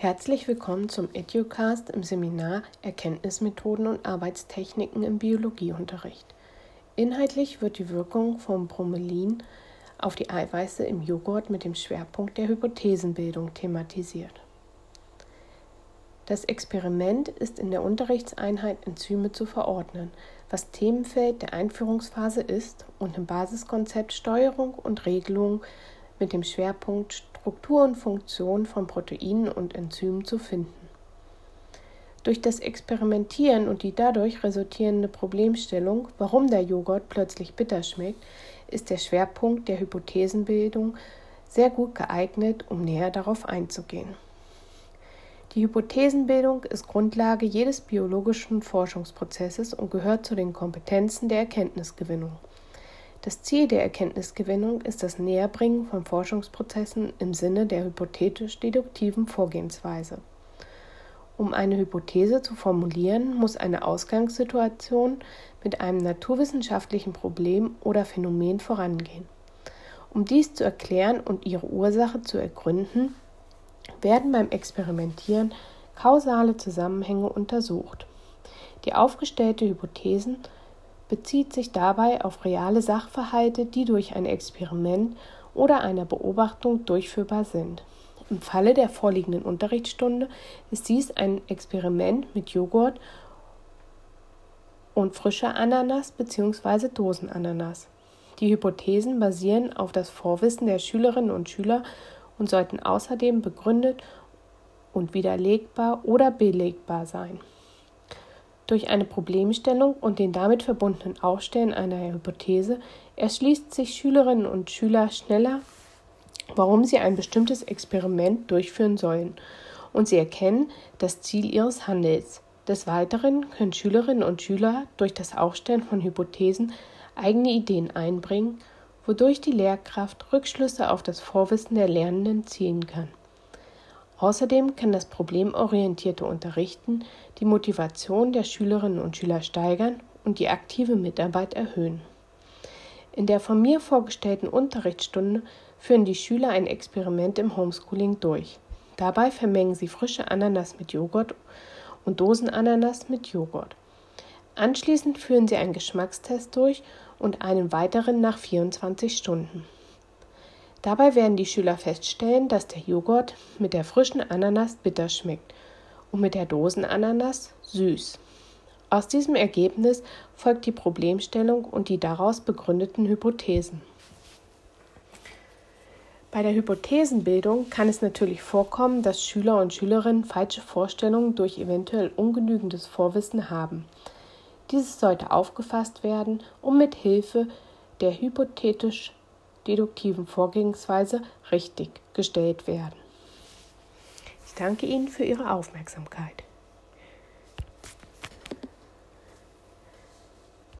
Herzlich willkommen zum Educast im Seminar Erkenntnismethoden und Arbeitstechniken im Biologieunterricht. Inhaltlich wird die Wirkung von Bromelin auf die Eiweiße im Joghurt mit dem Schwerpunkt der Hypothesenbildung thematisiert. Das Experiment ist in der Unterrichtseinheit Enzyme zu verordnen, was Themenfeld der Einführungsphase ist und im Basiskonzept Steuerung und Regelung mit dem Schwerpunkt Struktur und Funktion von Proteinen und Enzymen zu finden. Durch das Experimentieren und die dadurch resultierende Problemstellung, warum der Joghurt plötzlich bitter schmeckt, ist der Schwerpunkt der Hypothesenbildung sehr gut geeignet, um näher darauf einzugehen. Die Hypothesenbildung ist Grundlage jedes biologischen Forschungsprozesses und gehört zu den Kompetenzen der Erkenntnisgewinnung. Das Ziel der Erkenntnisgewinnung ist das Näherbringen von Forschungsprozessen im Sinne der hypothetisch-deduktiven Vorgehensweise. Um eine Hypothese zu formulieren, muss eine Ausgangssituation mit einem naturwissenschaftlichen Problem oder Phänomen vorangehen. Um dies zu erklären und ihre Ursache zu ergründen, werden beim Experimentieren kausale Zusammenhänge untersucht. Die aufgestellte Hypothesen bezieht sich dabei auf reale Sachverhalte, die durch ein Experiment oder eine Beobachtung durchführbar sind. Im Falle der vorliegenden Unterrichtsstunde ist dies ein Experiment mit Joghurt und frischer Ananas bzw. Dosenananas. Die Hypothesen basieren auf das Vorwissen der Schülerinnen und Schüler und sollten außerdem begründet und widerlegbar oder belegbar sein. Durch eine Problemstellung und den damit verbundenen Aufstellen einer Hypothese erschließt sich Schülerinnen und Schüler schneller, warum sie ein bestimmtes Experiment durchführen sollen, und sie erkennen das Ziel ihres Handels. Des Weiteren können Schülerinnen und Schüler durch das Aufstellen von Hypothesen eigene Ideen einbringen, wodurch die Lehrkraft Rückschlüsse auf das Vorwissen der Lernenden ziehen kann. Außerdem kann das problemorientierte Unterrichten die Motivation der Schülerinnen und Schüler steigern und die aktive Mitarbeit erhöhen. In der von mir vorgestellten Unterrichtsstunde führen die Schüler ein Experiment im Homeschooling durch. Dabei vermengen sie frische Ananas mit Joghurt und Dosenananas mit Joghurt. Anschließend führen sie einen Geschmackstest durch und einen weiteren nach 24 Stunden. Dabei werden die Schüler feststellen, dass der Joghurt mit der frischen Ananas bitter schmeckt und mit der Dosenananas süß. Aus diesem Ergebnis folgt die Problemstellung und die daraus begründeten Hypothesen. Bei der Hypothesenbildung kann es natürlich vorkommen, dass Schüler und Schülerinnen falsche Vorstellungen durch eventuell ungenügendes Vorwissen haben. Dieses sollte aufgefasst werden, um mit Hilfe der hypothetisch deduktiven Vorgehensweise richtig gestellt werden. Ich danke Ihnen für Ihre Aufmerksamkeit.